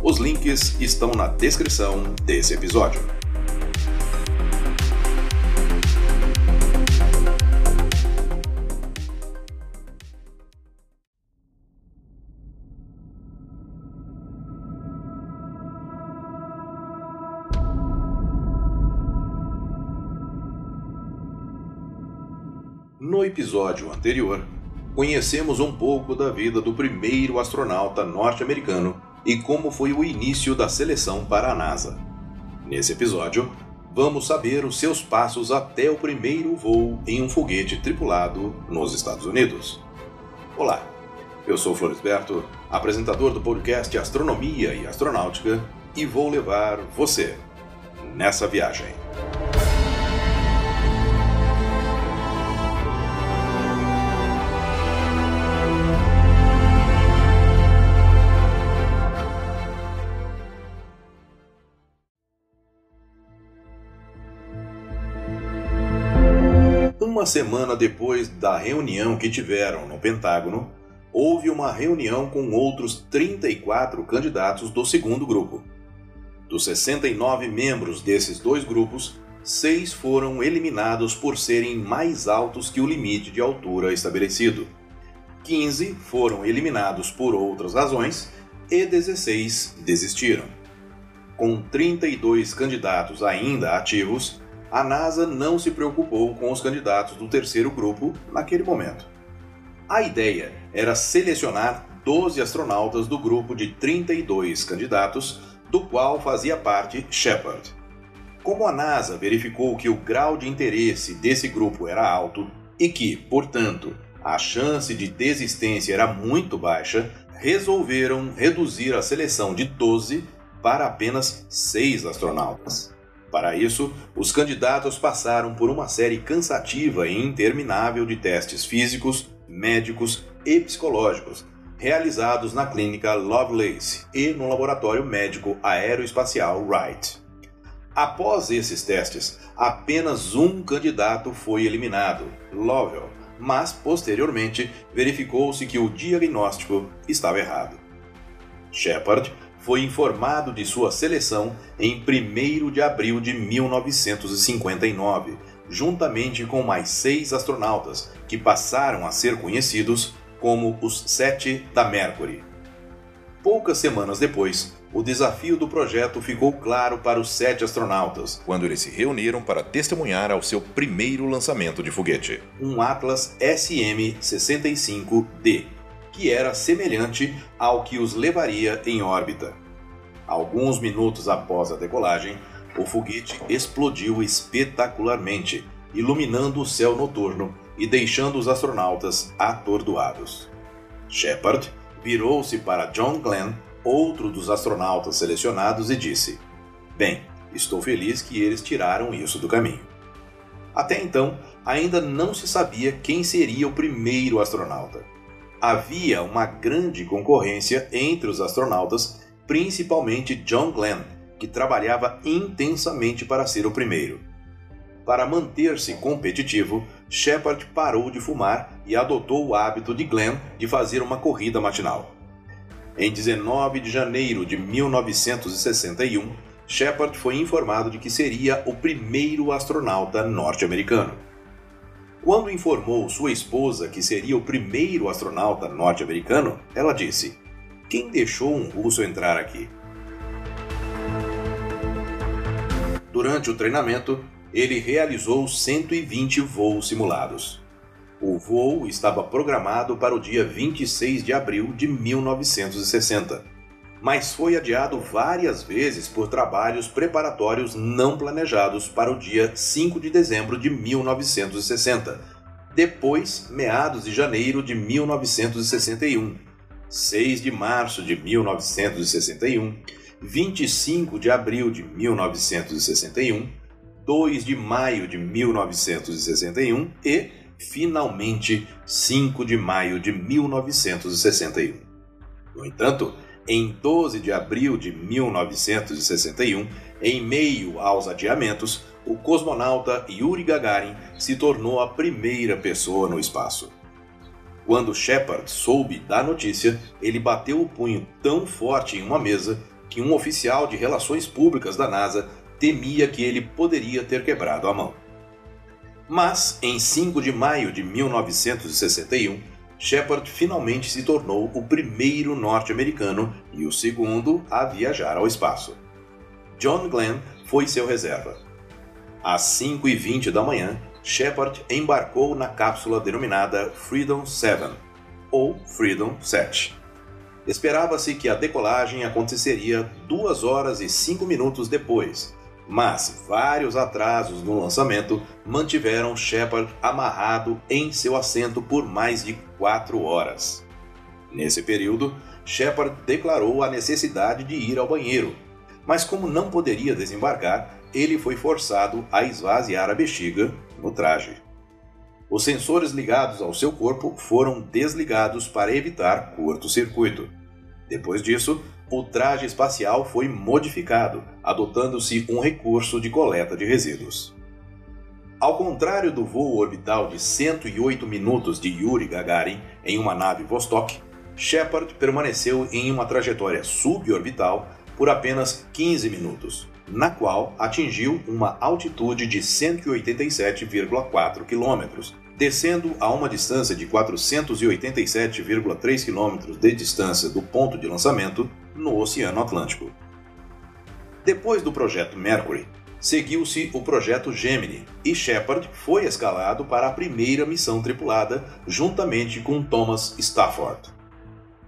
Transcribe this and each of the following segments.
Os links estão na descrição desse episódio. No episódio anterior, conhecemos um pouco da vida do primeiro astronauta norte-americano e como foi o início da seleção para a NASA. Nesse episódio, vamos saber os seus passos até o primeiro voo em um foguete tripulado nos Estados Unidos. Olá, eu sou Floresberto, apresentador do podcast Astronomia e Astronáutica, e vou levar você nessa viagem. Uma semana depois da reunião que tiveram no Pentágono, houve uma reunião com outros 34 candidatos do segundo grupo. Dos 69 membros desses dois grupos, seis foram eliminados por serem mais altos que o limite de altura estabelecido. 15 foram eliminados por outras razões e 16 desistiram. Com 32 candidatos ainda ativos, a NASA não se preocupou com os candidatos do terceiro grupo naquele momento. A ideia era selecionar 12 astronautas do grupo de 32 candidatos, do qual fazia parte Shepard. Como a NASA verificou que o grau de interesse desse grupo era alto e que, portanto, a chance de desistência era muito baixa, resolveram reduzir a seleção de 12 para apenas 6 astronautas. Para isso, os candidatos passaram por uma série cansativa e interminável de testes físicos, médicos e psicológicos, realizados na clínica Lovelace e no laboratório médico aeroespacial Wright. Após esses testes, apenas um candidato foi eliminado, Lovell, mas posteriormente verificou-se que o diagnóstico estava errado. Shepard foi informado de sua seleção em 1 de abril de 1959, juntamente com mais seis astronautas, que passaram a ser conhecidos como os Sete da Mercury. Poucas semanas depois, o desafio do projeto ficou claro para os sete astronautas, quando eles se reuniram para testemunhar ao seu primeiro lançamento de foguete, um Atlas SM-65D que era semelhante ao que os levaria em órbita. Alguns minutos após a decolagem, o foguete explodiu espetacularmente, iluminando o céu noturno e deixando os astronautas atordoados. Shepard virou-se para John Glenn, outro dos astronautas selecionados, e disse: Bem, estou feliz que eles tiraram isso do caminho. Até então, ainda não se sabia quem seria o primeiro astronauta havia uma grande concorrência entre os astronautas, principalmente John Glenn, que trabalhava intensamente para ser o primeiro. Para manter-se competitivo, Shepard parou de fumar e adotou o hábito de Glenn de fazer uma corrida matinal. Em 19 de janeiro de 1961, Shepard foi informado de que seria o primeiro astronauta norte-americano. Quando informou sua esposa que seria o primeiro astronauta norte-americano, ela disse: Quem deixou um russo entrar aqui? Durante o treinamento, ele realizou 120 voos simulados. O voo estava programado para o dia 26 de abril de 1960 mas foi adiado várias vezes por trabalhos preparatórios não planejados para o dia 5 de dezembro de 1960, depois meados de janeiro de 1961, 6 de março de 1961, 25 de abril de 1961, 2 de maio de 1961 e, finalmente, 5 de maio de 1961. No entanto, em 12 de abril de 1961, em meio aos adiamentos, o cosmonauta Yuri Gagarin se tornou a primeira pessoa no espaço. Quando Shepard soube da notícia, ele bateu o punho tão forte em uma mesa que um oficial de relações públicas da NASA temia que ele poderia ter quebrado a mão. Mas, em 5 de maio de 1961, Shepard finalmente se tornou o primeiro norte-americano e o segundo a viajar ao espaço. John Glenn foi seu reserva. Às 5h20 da manhã, Shepard embarcou na cápsula denominada Freedom 7, ou Freedom 7. Esperava-se que a decolagem aconteceria 2 horas e 5 minutos depois, mas vários atrasos no lançamento mantiveram Shepard amarrado em seu assento por mais de 4 horas. Nesse período, Shepard declarou a necessidade de ir ao banheiro, mas como não poderia desembarcar, ele foi forçado a esvaziar a bexiga no traje. Os sensores ligados ao seu corpo foram desligados para evitar curto-circuito. Depois disso, o traje espacial foi modificado, adotando-se um recurso de coleta de resíduos. Ao contrário do voo orbital de 108 minutos de Yuri Gagarin em uma nave Vostok, Shepard permaneceu em uma trajetória suborbital por apenas 15 minutos, na qual atingiu uma altitude de 187,4 km, descendo a uma distância de 487,3 km de distância do ponto de lançamento no Oceano Atlântico. Depois do projeto Mercury, seguiu-se o projeto Gemini e Shepard foi escalado para a primeira missão tripulada juntamente com Thomas Stafford.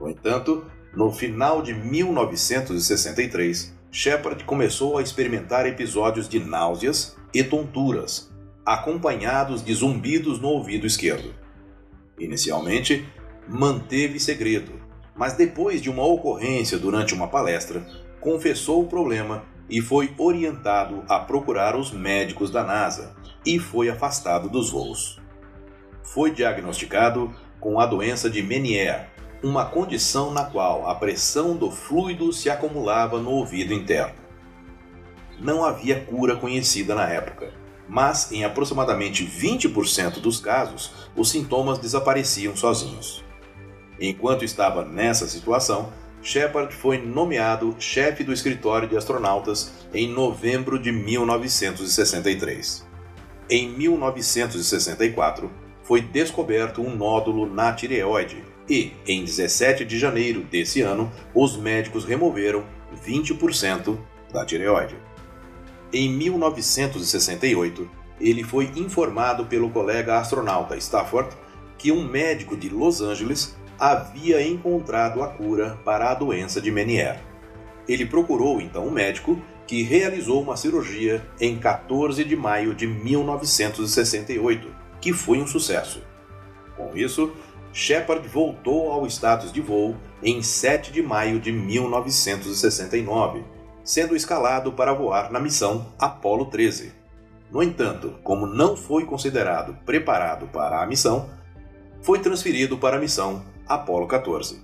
No entanto, no final de 1963, Shepard começou a experimentar episódios de náuseas e tonturas, acompanhados de zumbidos no ouvido esquerdo. Inicialmente, manteve segredo, mas depois de uma ocorrência durante uma palestra, confessou o problema e foi orientado a procurar os médicos da NASA e foi afastado dos voos. Foi diagnosticado com a doença de Meniere, uma condição na qual a pressão do fluido se acumulava no ouvido interno. Não havia cura conhecida na época, mas em aproximadamente 20% dos casos os sintomas desapareciam sozinhos. Enquanto estava nessa situação, Shepard foi nomeado chefe do escritório de astronautas em novembro de 1963. Em 1964, foi descoberto um nódulo na tireoide e, em 17 de janeiro desse ano, os médicos removeram 20% da tireoide. Em 1968, ele foi informado pelo colega astronauta Stafford que um médico de Los Angeles havia encontrado a cura para a doença de Meniere. Ele procurou então um médico que realizou uma cirurgia em 14 de maio de 1968, que foi um sucesso. Com isso, Shepard voltou ao status de voo em 7 de maio de 1969, sendo escalado para voar na missão Apollo 13. No entanto, como não foi considerado preparado para a missão, foi transferido para a missão Apollo 14.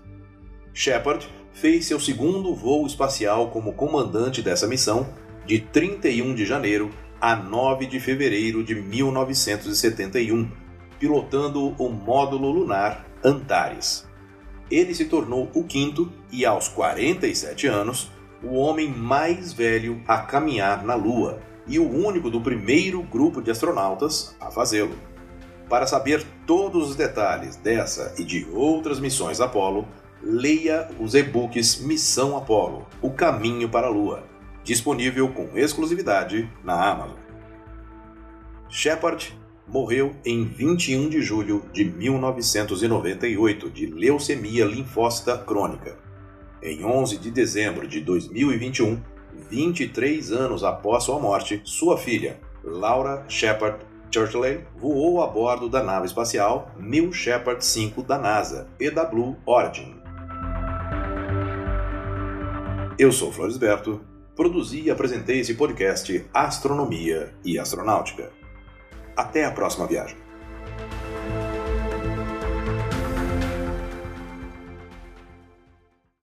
Shepard fez seu segundo voo espacial como comandante dessa missão de 31 de janeiro a 9 de fevereiro de 1971 pilotando o módulo lunar Antares. Ele se tornou o quinto e, aos 47 anos, o homem mais velho a caminhar na Lua e o único do primeiro grupo de astronautas a fazê-lo. Para saber todos os detalhes dessa e de outras missões Apollo, leia os e-books Missão Apollo O Caminho para a Lua, disponível com exclusividade na Amazon. Shepard morreu em 21 de julho de 1998 de leucemia linfócita crônica. Em 11 de dezembro de 2021, 23 anos após sua morte, sua filha, Laura Shepard Churchley, voou a bordo da nave espacial New Shepard 5 da NASA, PW Origin. Eu sou Florisberto, produzi e apresentei esse podcast Astronomia e Astronáutica. Até a próxima viagem.